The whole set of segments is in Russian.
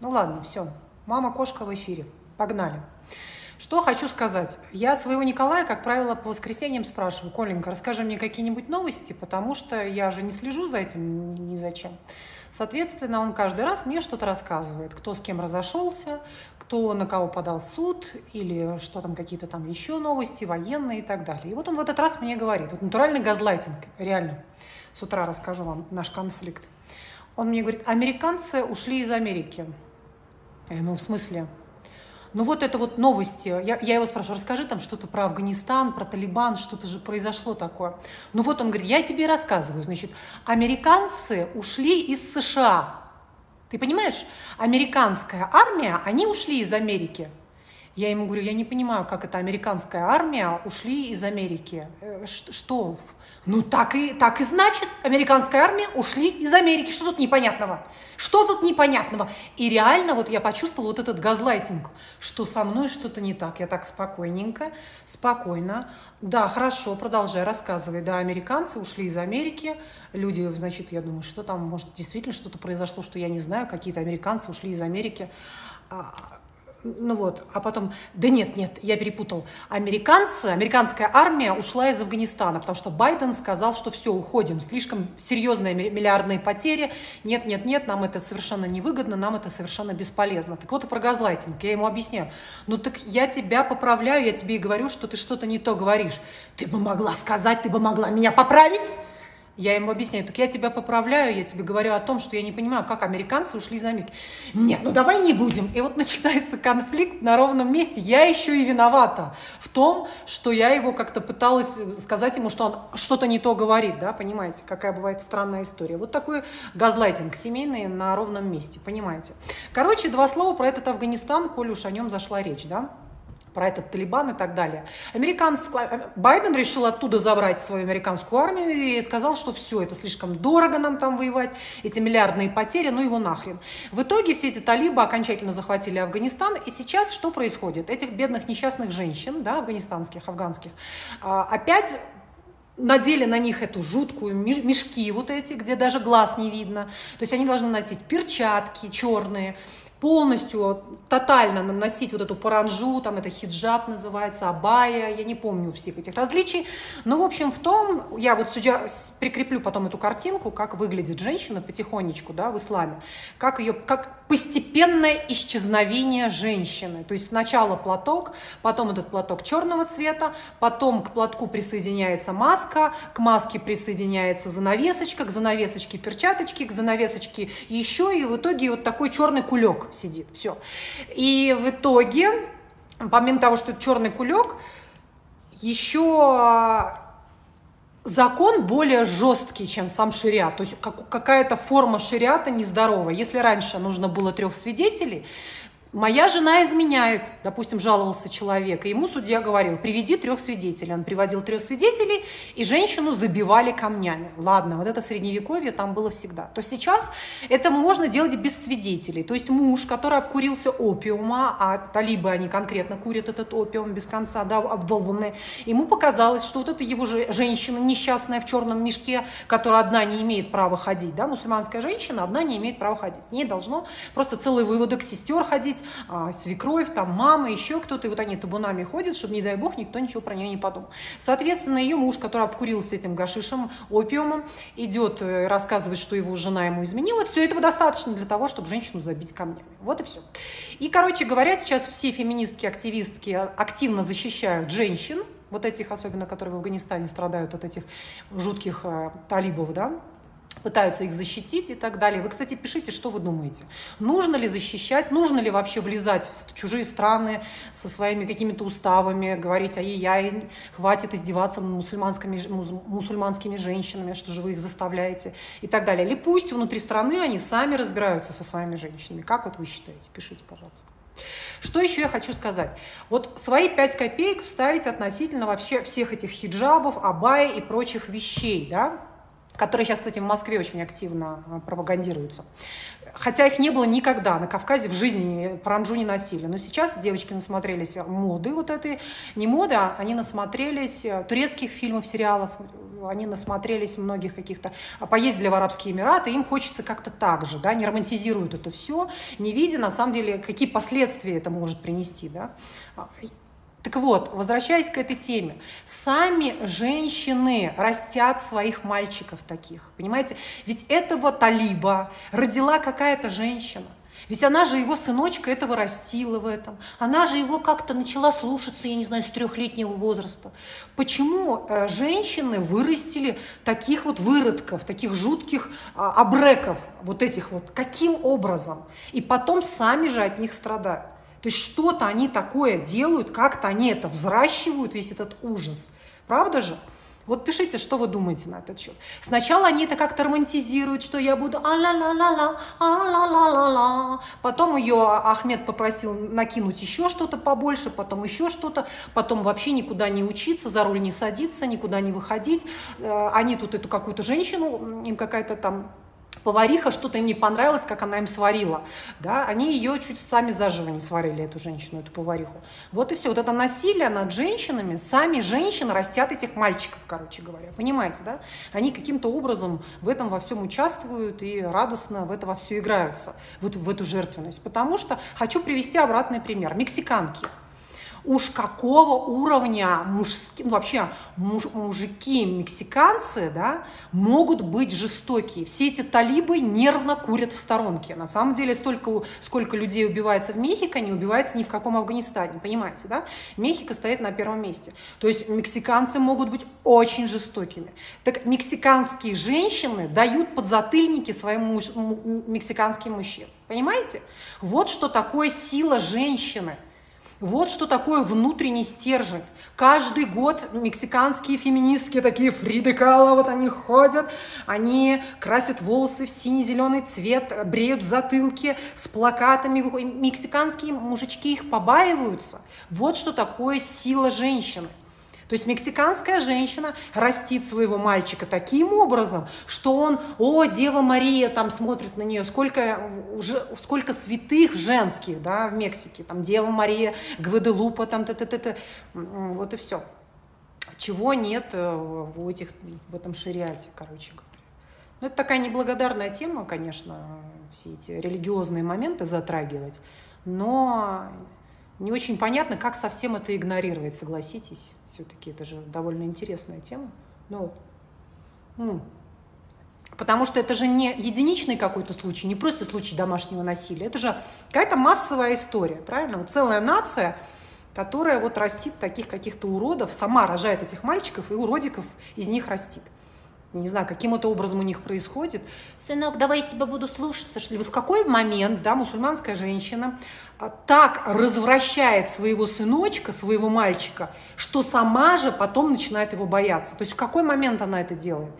Ну ладно, все. Мама кошка в эфире. Погнали. Что хочу сказать. Я своего Николая, как правило, по воскресеньям спрашиваю, Коленька, расскажи мне какие-нибудь новости, потому что я же не слежу за этим ни зачем. Соответственно, он каждый раз мне что-то рассказывает, кто с кем разошелся, кто на кого подал в суд, или что там какие-то там еще новости, военные и так далее. И вот он в этот раз мне говорит, вот натуральный газлайтинг, реально, с утра расскажу вам наш конфликт. Он мне говорит, американцы ушли из Америки. Я ему, в смысле? Ну вот это вот новости. Я, я его спрашиваю, расскажи там что-то про Афганистан, про Талибан, что-то же произошло такое. Ну вот он говорит, я тебе рассказываю. Значит, американцы ушли из США. Ты понимаешь, американская армия, они ушли из Америки. Я ему говорю, я не понимаю, как это американская армия ушли из Америки. Э, что? Ну так и, так и значит, американская армия ушли из Америки. Что тут непонятного? Что тут непонятного? И реально вот я почувствовала вот этот газлайтинг, что со мной что-то не так. Я так спокойненько, спокойно. Да, хорошо, продолжай, рассказывай. Да, американцы ушли из Америки. Люди, значит, я думаю, что там, может, действительно что-то произошло, что я не знаю. Какие-то американцы ушли из Америки. Ну вот, а потом, да нет, нет, я перепутал. Американцы, американская армия ушла из Афганистана, потому что Байден сказал, что все, уходим, слишком серьезные миллиардные потери, нет, нет, нет, нам это совершенно невыгодно, нам это совершенно бесполезно. Так вот и про газлайтинг, я ему объясняю, ну так я тебя поправляю, я тебе и говорю, что ты что-то не то говоришь. Ты бы могла сказать, ты бы могла меня поправить? Я ему объясняю, так я тебя поправляю, я тебе говорю о том, что я не понимаю, как американцы ушли из Америки. Нет, ну давай не будем. И вот начинается конфликт на ровном месте. Я еще и виновата в том, что я его как-то пыталась сказать ему, что он что-то не то говорит, да, понимаете, какая бывает странная история. Вот такой газлайтинг семейный на ровном месте, понимаете. Короче, два слова про этот Афганистан, коль уж о нем зашла речь, да про этот Талибан и так далее. Американский, э, Байден решил оттуда забрать свою американскую армию и сказал, что все, это слишком дорого нам там воевать, эти миллиардные потери, ну его нахрен. В итоге все эти талибы окончательно захватили Афганистан, и сейчас что происходит? Этих бедных несчастных женщин, да, афганистанских, афганских, а, опять надели на них эту жуткую мешки вот эти, где даже глаз не видно. То есть они должны носить перчатки черные, полностью, тотально наносить вот эту паранжу, там это хиджаб называется, абая, я не помню всех этих различий. Но, в общем, в том, я вот судя, прикреплю потом эту картинку, как выглядит женщина потихонечку, да, в исламе, как ее, как постепенное исчезновение женщины. То есть сначала платок, потом этот платок черного цвета, потом к платку присоединяется маска, к маске присоединяется занавесочка, к занавесочке перчаточки, к занавесочке еще, и в итоге вот такой черный кулек сидит. Все. И в итоге, помимо того, что это черный кулек, еще закон более жесткий, чем сам шариат. То есть как, какая-то форма шариата нездоровая. Если раньше нужно было трех свидетелей, Моя жена изменяет, допустим, жаловался человек, и ему судья говорил, приведи трех свидетелей. Он приводил трех свидетелей, и женщину забивали камнями. Ладно, вот это средневековье там было всегда. То сейчас это можно делать без свидетелей. То есть муж, который обкурился опиума, а талибы, они конкретно курят этот опиум без конца, да, обдолбанные, ему показалось, что вот эта его же женщина несчастная в черном мешке, которая одна не имеет права ходить, да, мусульманская женщина одна не имеет права ходить. С ней должно просто целый выводок сестер ходить, быть а, свекровь, там мама, еще кто-то, и вот они табунами ходят, чтобы, не дай бог, никто ничего про нее не подумал. Соответственно, ее муж, который обкурился этим гашишем, опиумом, идет, э, рассказывает, что его жена ему изменила. Все этого достаточно для того, чтобы женщину забить камнями. Вот и все. И, короче говоря, сейчас все феминистки, активистки активно защищают женщин, вот этих особенно, которые в Афганистане страдают от этих жутких э, талибов, да, пытаются их защитить и так далее. Вы, кстати, пишите, что вы думаете. Нужно ли защищать, нужно ли вообще влезать в чужие страны со своими какими-то уставами, говорить, ай-яй, хватит издеваться над мусульманскими, мусульманскими женщинами, что же вы их заставляете и так далее. Или пусть внутри страны они сами разбираются со своими женщинами. Как вот вы считаете? Пишите, пожалуйста. Что еще я хочу сказать? Вот свои пять копеек вставить относительно вообще всех этих хиджабов, абай и прочих вещей, да, которые сейчас, кстати, в Москве очень активно а, пропагандируются. Хотя их не было никогда. На Кавказе в жизни паранджу не носили. Но сейчас девочки насмотрелись моды вот этой. Не моды, а они насмотрелись э, турецких фильмов, сериалов. Они насмотрелись многих каких-то... А поездили в Арабские Эмираты, им хочется как-то так же, да, не романтизируют это все, не видя, на самом деле, какие последствия это может принести, да. Так вот, возвращаясь к этой теме, сами женщины растят своих мальчиков таких, понимаете? Ведь этого талиба родила какая-то женщина. Ведь она же его сыночка этого растила в этом. Она же его как-то начала слушаться, я не знаю, с трехлетнего возраста. Почему э, женщины вырастили таких вот выродков, таких жутких а, обреков, вот этих вот? Каким образом? И потом сами же от них страдают. То есть что-то они такое делают, как-то они это взращивают, весь этот ужас. Правда же? Вот пишите, что вы думаете на этот счет. Сначала они это как-то романтизируют, что я буду а-ла-ла-ла-ла, а-ла-ла-ла-ла. Потом ее Ахмед попросил накинуть еще что-то побольше, потом еще что-то, потом вообще никуда не учиться, за руль не садиться, никуда не выходить. Э, они тут эту какую-то женщину, им какая-то там повариха, что-то им не понравилось, как она им сварила. Да? Они ее чуть сами заживо не сварили, эту женщину, эту повариху. Вот и все. Вот это насилие над женщинами, сами женщины растят этих мальчиков, короче говоря. Понимаете, да? Они каким-то образом в этом во всем участвуют и радостно в это во все играются, в эту, в эту жертвенность. Потому что хочу привести обратный пример. Мексиканки – уж какого уровня мужские, ну, вообще муж, мужики мексиканцы, да, могут быть жестокие. Все эти талибы нервно курят в сторонке. На самом деле столько, сколько людей убивается в Мехико, не убивается ни в каком Афганистане, понимаете, да? Мехико стоит на первом месте. То есть мексиканцы могут быть очень жестокими. Так мексиканские женщины дают подзатыльники своим муж, мексиканским мужчинам. Понимаете? Вот что такое сила женщины – вот что такое внутренний стержень. Каждый год мексиканские феминистки, такие Фриды Кала, вот они ходят, они красят волосы в синий-зеленый цвет, бреют затылки с плакатами. Мексиканские мужички их побаиваются. Вот что такое сила женщины. То есть мексиканская женщина растит своего мальчика таким образом, что он, о, Дева Мария, там смотрит на нее, сколько, уже, сколько святых женских, да, в Мексике, там Дева Мария, Гваделупа, там, т -т -т -т, вот и все. Чего нет э, в, этих, в этом шариате, короче говоря. Ну, это такая неблагодарная тема, конечно, все эти религиозные моменты затрагивать, но не очень понятно, как совсем это игнорировать, согласитесь. Все-таки это же довольно интересная тема. Ну, потому что это же не единичный какой-то случай, не просто случай домашнего насилия. Это же какая-то массовая история, правильно? Вот целая нация, которая вот растит таких каких-то уродов, сама рожает этих мальчиков и уродиков из них растит не знаю, каким это образом у них происходит. Сынок, давай я тебя буду слушаться. Что ли? Вот в какой момент, да, мусульманская женщина а, так развращает своего сыночка, своего мальчика, что сама же потом начинает его бояться. То есть в какой момент она это делает?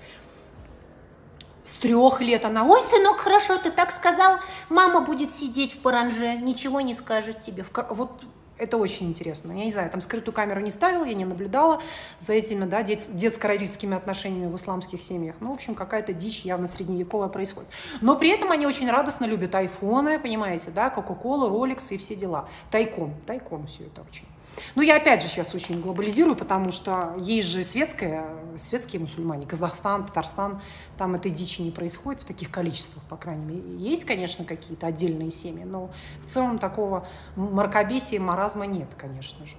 С трех лет она, ой, сынок, хорошо, ты так сказал, мама будет сидеть в паранже, ничего не скажет тебе. Вот это очень интересно. Я не знаю, там скрытую камеру не ставила, я не наблюдала за этими да, дет, детско-родительскими отношениями в исламских семьях. Ну, в общем, какая-то дичь явно средневековая происходит. Но при этом они очень радостно любят айфоны, понимаете, да, Кока-Колу, Роликсы и все дела. Тайком, тайком все это очень. Ну, я опять же сейчас очень глобализирую, потому что есть же светская, светские мусульмане, Казахстан, Татарстан, там этой дичи не происходит в таких количествах, по крайней мере. Есть, конечно, какие-то отдельные семьи, но в целом такого мракобесия, маразма нет, конечно же.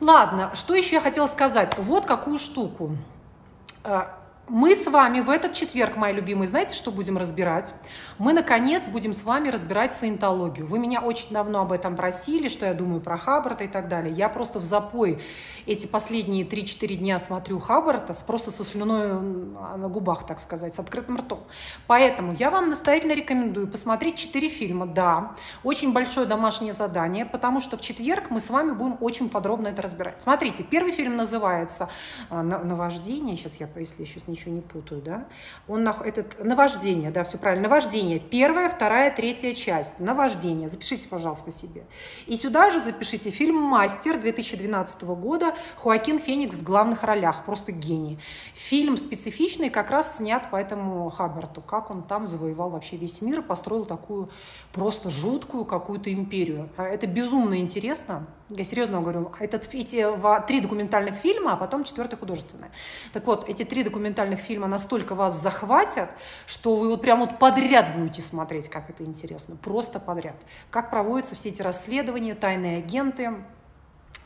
Ладно, что еще я хотела сказать? Вот какую штуку. Мы с вами в этот четверг, мои любимые, знаете, что будем разбирать? Мы, наконец, будем с вами разбирать саентологию. Вы меня очень давно об этом просили, что я думаю про Хаббарта и так далее. Я просто в запой эти последние 3-4 дня смотрю Хаббарта, просто со слюной на губах, так сказать, с открытым ртом. Поэтому я вам настоятельно рекомендую посмотреть 4 фильма. Да, очень большое домашнее задание, потому что в четверг мы с вами будем очень подробно это разбирать. Смотрите, первый фильм называется э, «Наваждение». Сейчас я, если еще ничего ничего не путаю, да? Он, этот, наваждение, да, все правильно, наваждение. Первая, вторая, третья часть. Наваждение. Запишите, пожалуйста, себе. И сюда же запишите фильм «Мастер» 2012 года. Хуакин Феникс в главных ролях. Просто гений. Фильм специфичный, как раз снят по этому Хаббарту. Как он там завоевал вообще весь мир построил такую просто жуткую какую-то империю. А это безумно интересно. Я серьезно говорю, этот, эти три документальных фильма, а потом четвертый художественный. Так вот, эти три документальных фильма настолько вас захватят, что вы вот прям вот подряд будете смотреть, как это интересно. Просто подряд. Как проводятся все эти расследования, тайные агенты,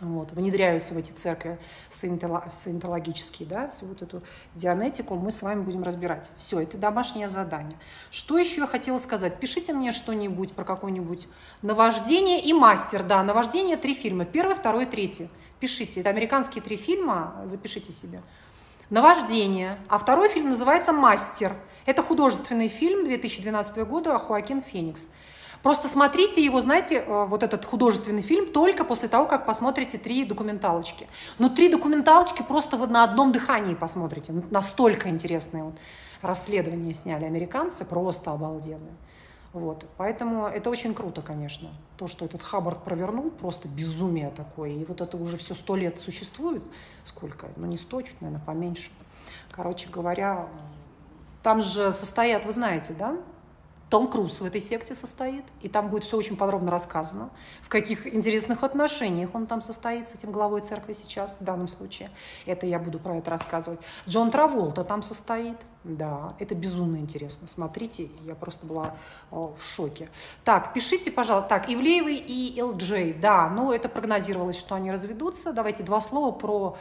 вот, внедряются в эти церкви саентологические, да, всю вот эту дианетику мы с вами будем разбирать. Все, это домашнее задание. Что еще я хотела сказать? Пишите мне что-нибудь про какое-нибудь наваждение и мастер, да, наваждение три фильма, первый, второй, третий. Пишите, это американские три фильма, запишите себе. Наваждение, а второй фильм называется «Мастер». Это художественный фильм 2012 года Хуакин Феникс. Просто смотрите его, знаете, э, вот этот художественный фильм только после того, как посмотрите три документалочки. Но три документалочки просто вы на одном дыхании посмотрите. Настолько интересные вот расследования сняли американцы, просто обалденные. Вот. Поэтому это очень круто, конечно. То, что этот Хаббард провернул, просто безумие такое. И вот это уже все сто лет существует. Сколько? Ну, не сто, чуть, наверное, поменьше. Короче говоря, там же состоят, вы знаете, да, том Круз в этой секте состоит, и там будет все очень подробно рассказано, в каких интересных отношениях он там состоит с этим главой церкви сейчас, в данном случае. Это я буду про это рассказывать. Джон Траволта там состоит, да, это безумно интересно. Смотрите, я просто была о, в шоке. Так, пишите, пожалуйста. Так, Ивлеевый и ЛДЖ, да, ну это прогнозировалось, что они разведутся. Давайте два слова про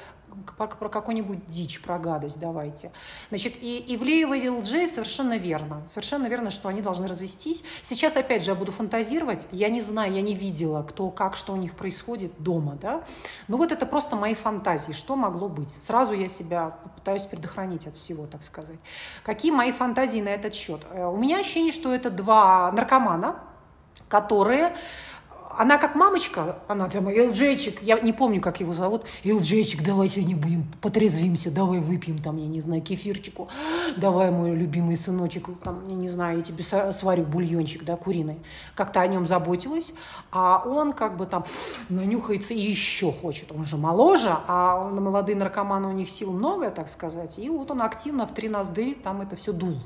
про, про какую-нибудь дичь, про гадость давайте. Значит, и Ивлеева и Илджей совершенно верно. Совершенно верно, что они должны развестись. Сейчас, опять же, я буду фантазировать. Я не знаю, я не видела, кто, как, что у них происходит дома, да. Но вот это просто мои фантазии, что могло быть. Сразу я себя пытаюсь предохранить от всего, так сказать. Какие мои фантазии на этот счет? Э, у меня ощущение, что это два наркомана, которые она как мамочка, она там, Элджейчик, я не помню, как его зовут, Элджейчик, давай сегодня будем потрезвимся, давай выпьем там, я не знаю, кефирчику, давай, мой любимый сыночек, там, я не знаю, я тебе сварю бульончик, да, куриный. Как-то о нем заботилась, а он как бы там нанюхается и еще хочет. Он же моложе, а на молодые наркоманы у них сил много, так сказать, и вот он активно в три ноздры там это все дул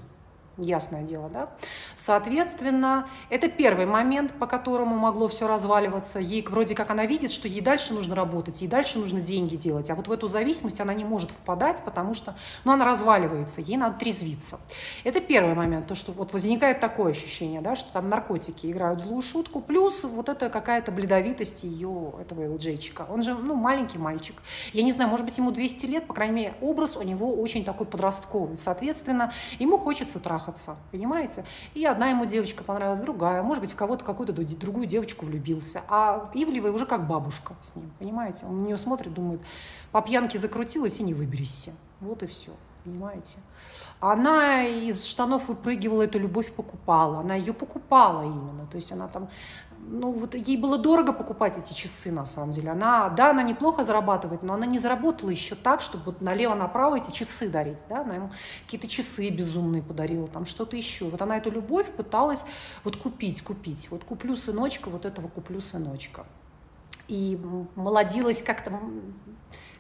ясное дело, да. Соответственно, это первый момент, по которому могло все разваливаться. Ей вроде как она видит, что ей дальше нужно работать, ей дальше нужно деньги делать, а вот в эту зависимость она не может впадать, потому что, ну, она разваливается, ей надо трезвиться. Это первый момент, то, что вот возникает такое ощущение, да, что там наркотики играют злую шутку, плюс вот это какая-то бледовитость ее, этого ЛДжейчика. Он же, ну, маленький мальчик. Я не знаю, может быть, ему 200 лет, по крайней мере, образ у него очень такой подростковый. Соответственно, ему хочется трахаться трахаться, понимаете? И одна ему девочка понравилась, другая, может быть, в кого-то какую-то другую девочку влюбился. А Ивлева уже как бабушка с ним, понимаете? Он на нее смотрит, думает, по пьянке закрутилась и не выберешься. Вот и все, понимаете? Она из штанов выпрыгивала, эту любовь покупала. Она ее покупала именно. То есть она там ну, вот ей было дорого покупать эти часы, на самом деле. Она, да, она неплохо зарабатывает, но она не заработала еще так, чтобы вот налево-направо эти часы дарить, да, она ему какие-то часы безумные подарила, там что-то еще. Вот она эту любовь пыталась вот купить, купить. Вот куплю сыночка, вот этого куплю сыночка. И молодилась как-то,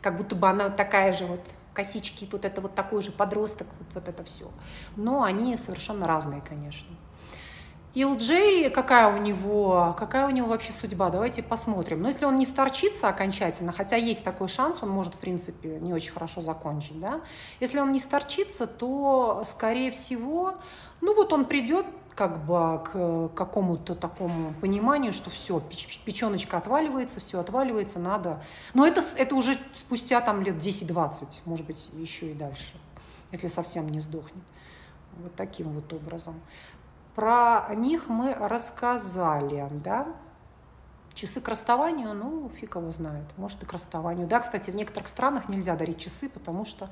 как будто бы она такая же вот косички, вот это вот такой же подросток, вот, вот это все. Но они совершенно разные, конечно. Илджей, какая у него, какая у него вообще судьба? Давайте посмотрим. Но если он не старчится окончательно, хотя есть такой шанс, он может, в принципе, не очень хорошо закончить, да? Если он не старчится, то, скорее всего, ну вот он придет как бы к какому-то такому пониманию, что все, печеночка отваливается, все отваливается, надо. Но это, это уже спустя там лет 10-20, может быть, еще и дальше, если совсем не сдохнет. Вот таким вот образом. Про них мы рассказали, да. Часы к расставанию, ну, фиг его знает, может и к расставанию. Да, кстати, в некоторых странах нельзя дарить часы, потому что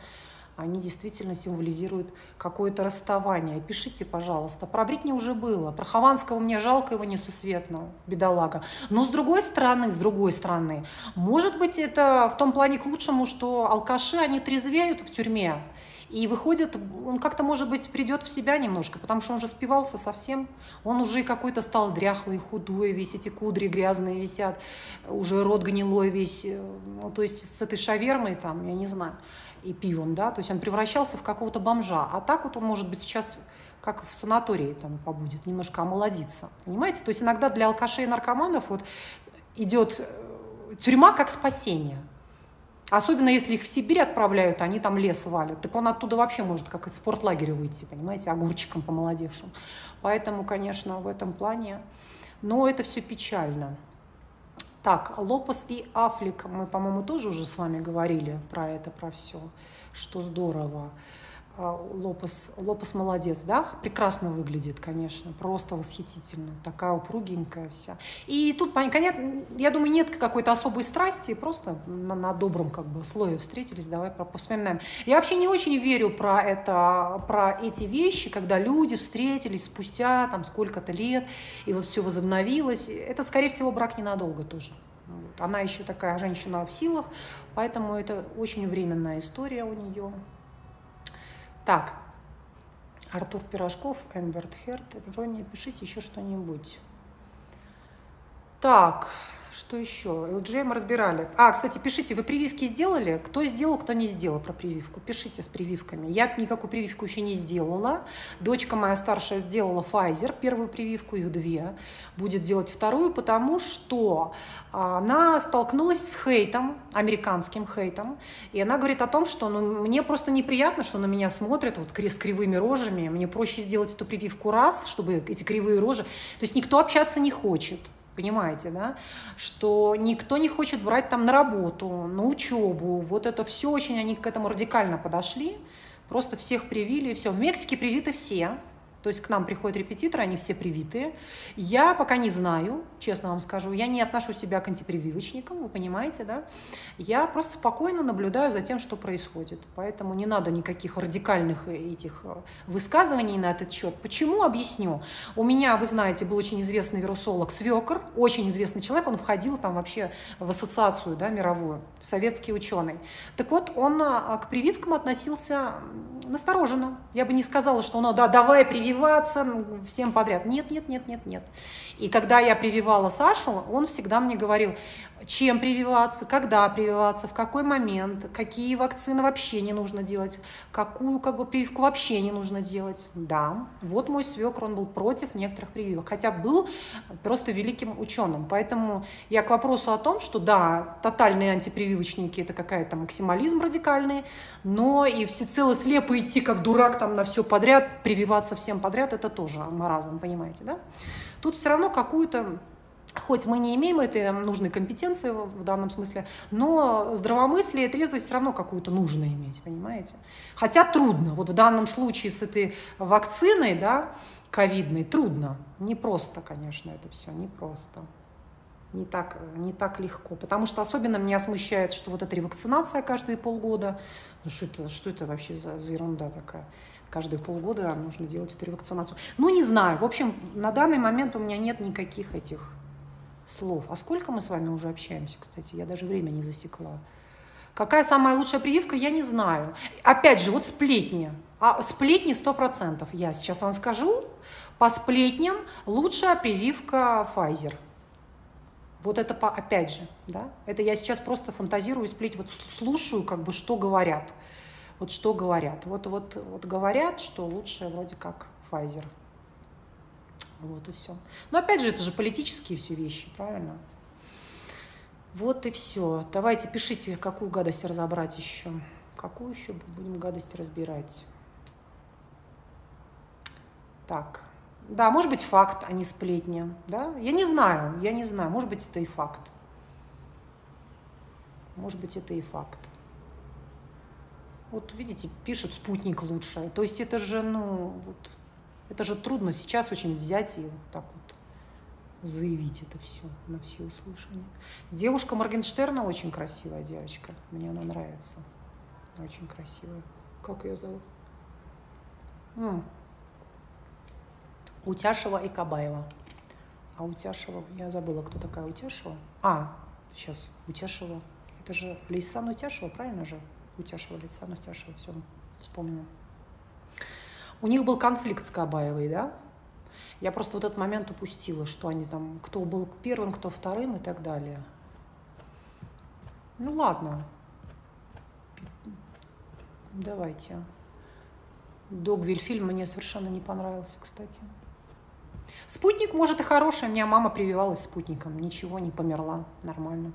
они действительно символизируют какое-то расставание. Пишите, пожалуйста. Про Бритни уже было. Про Хованского мне жалко его несусветно, бедолага. Но с другой стороны, с другой стороны, может быть, это в том плане к лучшему, что алкаши, они трезвеют в тюрьме. И выходит, он как-то, может быть, придет в себя немножко, потому что он же спивался совсем. Он уже какой-то стал дряхлый, худой, весь эти кудри грязные висят, уже рот гнилой весь. Ну, то есть с этой шавермой там, я не знаю, и пивом, да, то есть он превращался в какого-то бомжа. А так вот он, может быть, сейчас как в санатории там побудет, немножко омолодиться. Понимаете? То есть иногда для алкашей и наркоманов вот идет э, тюрьма как спасение. Особенно если их в Сибирь отправляют, они там лес валят. Так он оттуда вообще может как из спортлагеря выйти, понимаете, огурчиком помолодевшим. Поэтому, конечно, в этом плане... Но это все печально. Так, Лопес и Афлик, мы, по-моему, тоже уже с вами говорили про это, про все, что здорово. А, Лопес, Лопес молодец, да, прекрасно выглядит, конечно, просто восхитительно, такая упругенькая вся. И тут, понятно, я думаю, нет какой-то особой страсти, просто на, на добром как бы слое встретились, давай вспоминаем. Я вообще не очень верю про это, про эти вещи, когда люди встретились спустя там сколько-то лет, и вот все возобновилось. Это, скорее всего, брак ненадолго тоже. Вот. Она еще такая женщина в силах, поэтому это очень временная история у нее. Так, Артур Пирожков, Эмберт Херт, Джонни, пишите еще что-нибудь. Так, что еще? LGM мы разбирали. А, кстати, пишите, вы прививки сделали? Кто сделал, кто не сделал про прививку? Пишите с прививками. Я никакую прививку еще не сделала. Дочка моя старшая сделала Pfizer, первую прививку, их две. Будет делать вторую, потому что она столкнулась с хейтом, американским хейтом. И она говорит о том, что ну, мне просто неприятно, что на меня смотрят вот с кривыми рожами. Мне проще сделать эту прививку раз, чтобы эти кривые рожи... То есть никто общаться не хочет понимаете, да, что никто не хочет брать там на работу, на учебу, вот это все очень, они к этому радикально подошли, просто всех привили, и все. В Мексике привиты все, то есть к нам приходят репетиторы, они все привитые. Я пока не знаю, честно вам скажу, я не отношу себя к антипрививочникам, вы понимаете, да? Я просто спокойно наблюдаю за тем, что происходит. Поэтому не надо никаких радикальных этих э, высказываний на этот счет. Почему? Объясню. У меня, вы знаете, был очень известный вирусолог Свекор, очень известный человек, он входил там вообще в ассоциацию да, мировую, советский ученый. Так вот, он а, к прививкам относился настороженно. Я бы не сказала, что ну да, давай прививаться всем подряд. Нет, нет, нет, нет, нет. И когда я прививала Сашу, он всегда мне говорил, чем прививаться, когда прививаться, в какой момент, какие вакцины вообще не нужно делать, какую как бы прививку вообще не нужно делать. Да, вот мой свекр, он был против некоторых прививок, хотя был просто великим ученым. Поэтому я к вопросу о том, что да, тотальные антипрививочники – это какая-то максимализм радикальный, но и всецело слепо идти как дурак там на все подряд, прививаться всем подряд – это тоже маразм, понимаете, да? Тут все равно какую-то Хоть мы не имеем этой нужной компетенции в данном смысле, но здравомыслие и трезвость все равно какую-то нужно иметь, понимаете? Хотя трудно. Вот в данном случае с этой вакциной, да, ковидной, трудно. Не просто, конечно, это все, не просто. Не так, не так легко. Потому что особенно меня смущает, что вот эта ревакцинация каждые полгода. Ну что это, что это вообще за, за ерунда такая? Каждые полгода нужно делать эту ревакцинацию. Ну, не знаю. В общем, на данный момент у меня нет никаких этих слов. А сколько мы с вами уже общаемся, кстати? Я даже время не засекла. Какая самая лучшая прививка, я не знаю. Опять же, вот сплетни. А сплетни 100%. Я сейчас вам скажу. По сплетням лучшая прививка Pfizer. Вот это по, опять же, да, это я сейчас просто фантазирую, сплеть, вот слушаю, как бы, что говорят. Вот что говорят. Вот, вот, вот говорят, что лучшая вроде как Pfizer. Вот и все. Но опять же, это же политические все вещи, правильно? Вот и все. Давайте пишите, какую гадость разобрать еще. Какую еще будем гадость разбирать? Так. Да, может быть факт, а не сплетня. Да? Я не знаю, я не знаю. Может быть это и факт. Может быть это и факт. Вот видите, пишут спутник лучше. То есть это же, ну, вот, это же трудно сейчас очень взять и вот так вот заявить это все на все услышания. Девушка Моргенштерна очень красивая девочка. Мне она нравится. Очень красивая. Как ее зовут? М. Утяшева и Кабаева. А Утяшева, я забыла, кто такая Утяшева. А, сейчас, Утяшева. Это же Лейсан Утяшева, правильно же? Утяшева, Лейсан Утяшева, все, вспомнила. У них был конфликт с Кабаевой, да? Я просто вот этот момент упустила, что они там, кто был первым, кто вторым и так далее. Ну ладно. Давайте. Догвиль фильм мне совершенно не понравился, кстати. Спутник, может, и хороший. У меня мама прививалась спутником. Ничего, не померла. Нормально.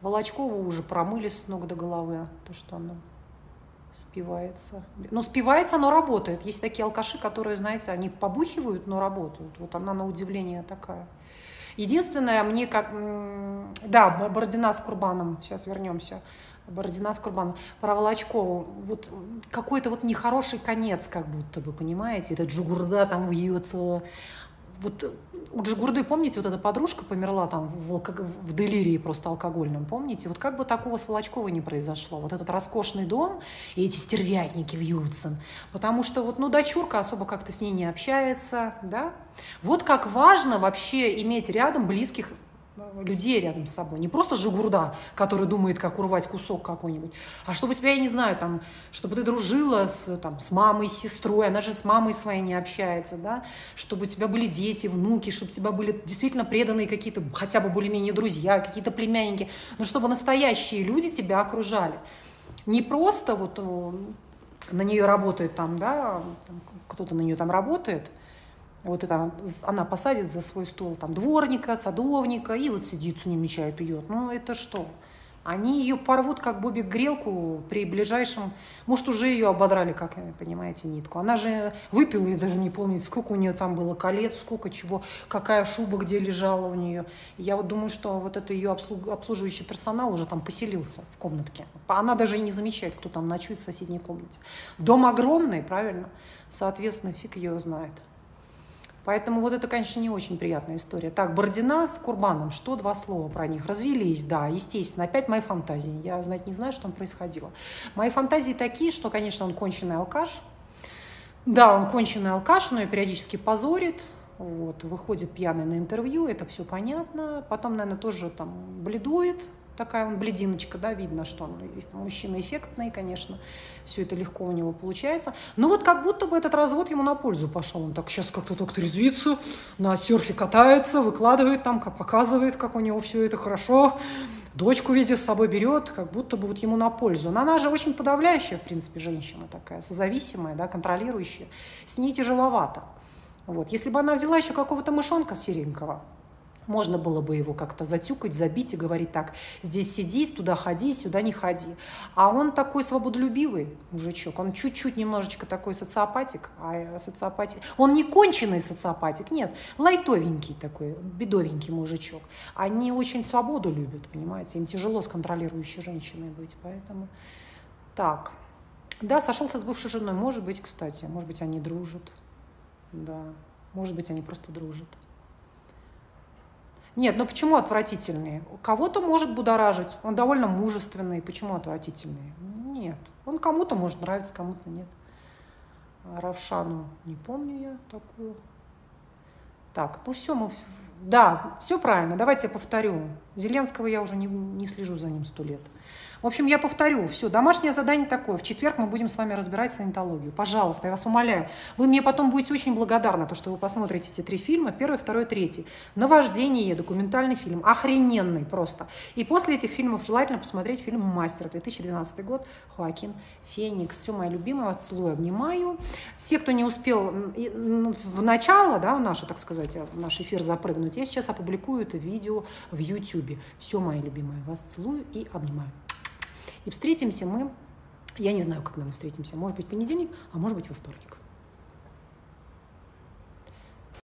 Волочкову уже промыли с ног до головы. То, что она спивается. Ну, спивается, но работает. Есть такие алкаши, которые, знаете, они побухивают, но работают. Вот она на удивление такая. Единственное, мне как... Да, Бородина с Курбаном, сейчас вернемся. Бородина с Курбаном. Про Волочкову. Вот какой-то вот нехороший конец, как будто бы, понимаете? Этот Джугурда там вьется вот у Джигурды, помните, вот эта подружка померла там в, алко... в делирии просто алкогольном, помните? Вот как бы такого с Волочковой не произошло. Вот этот роскошный дом и эти стервятники вьются. Потому что вот, ну, дочурка особо как-то с ней не общается, да? Вот как важно вообще иметь рядом близких людей рядом с собой. Не просто жигурда, который думает, как урвать кусок какой-нибудь, а чтобы тебя, я не знаю, там, чтобы ты дружила с, там, с мамой, с сестрой, она же с мамой своей не общается, да, чтобы у тебя были дети, внуки, чтобы у тебя были действительно преданные какие-то, хотя бы более-менее друзья, какие-то племянники, но чтобы настоящие люди тебя окружали. Не просто вот э, на нее работает там, да, кто-то на нее там работает, вот это она посадит за свой стол там дворника, садовника, и вот сидит с ними чай пьет. Ну это что? Они ее порвут, как бобик грелку при ближайшем... Может, уже ее ободрали, как понимаете, нитку. Она же выпила и даже не помнит, сколько у нее там было колец, сколько чего, какая шуба где лежала у нее. Я вот думаю, что вот это ее обслуживающий персонал уже там поселился в комнатке. Она даже и не замечает, кто там ночует в соседней комнате. Дом огромный, правильно? Соответственно, фиг ее знает. Поэтому вот это, конечно, не очень приятная история. Так, Бордина с Курбаном, что два слова про них? Развелись, да, естественно. Опять мои фантазии. Я, знать, не знаю, что там происходило. Мои фантазии такие, что, конечно, он конченый алкаш. Да, он конченый алкаш, но и периодически позорит. Вот, выходит пьяный на интервью, это все понятно. Потом, наверное, тоже там бледует, такая он блединочка, да, видно, что он мужчина эффектный, конечно, все это легко у него получается. Но вот как будто бы этот развод ему на пользу пошел. Он так сейчас как-то только резвится, на серфе катается, выкладывает там, показывает, как у него все это хорошо. Дочку везде с собой берет, как будто бы вот ему на пользу. Но она же очень подавляющая, в принципе, женщина такая, созависимая, да, контролирующая. С ней тяжеловато. Вот. Если бы она взяла еще какого-то мышонка серенького, можно было бы его как-то затюкать, забить и говорить так, здесь сиди, туда ходи, сюда не ходи. А он такой свободолюбивый мужичок, он чуть-чуть немножечко такой социопатик, а социопатик, он не конченый социопатик, нет, лайтовенький такой, бедовенький мужичок. Они очень свободу любят, понимаете, им тяжело с контролирующей женщиной быть, поэтому так. Да, сошелся с бывшей женой, может быть, кстати, может быть, они дружат, да, может быть, они просто дружат. Нет, ну почему отвратительный? Кого-то может будоражить, он довольно мужественный, почему отвратительный? Нет, он кому-то может нравиться, кому-то нет. Равшану не помню я такую. Так, ну все, мы... Да, все правильно, давайте я повторю. Зеленского я уже не, не слежу за ним сто лет. В общем, я повторю, все, домашнее задание такое. В четверг мы будем с вами разбирать санитологию. Пожалуйста, я вас умоляю. Вы мне потом будете очень благодарны, то, что вы посмотрите эти три фильма, первый, второй, третий. «Наваждение», документальный фильм, охрененный просто. И после этих фильмов желательно посмотреть фильм «Мастер», 2012 год, Хоакин Феникс. Все, моя любимая, целую, обнимаю. Все, кто не успел в начало, да, в наше, так сказать, в наш эфир запрыгнуть, я сейчас опубликую это видео в YouTube. Все, мои любимые, вас целую и обнимаю. И встретимся мы, я не знаю, когда мы встретимся, может быть, понедельник, а может быть, во вторник.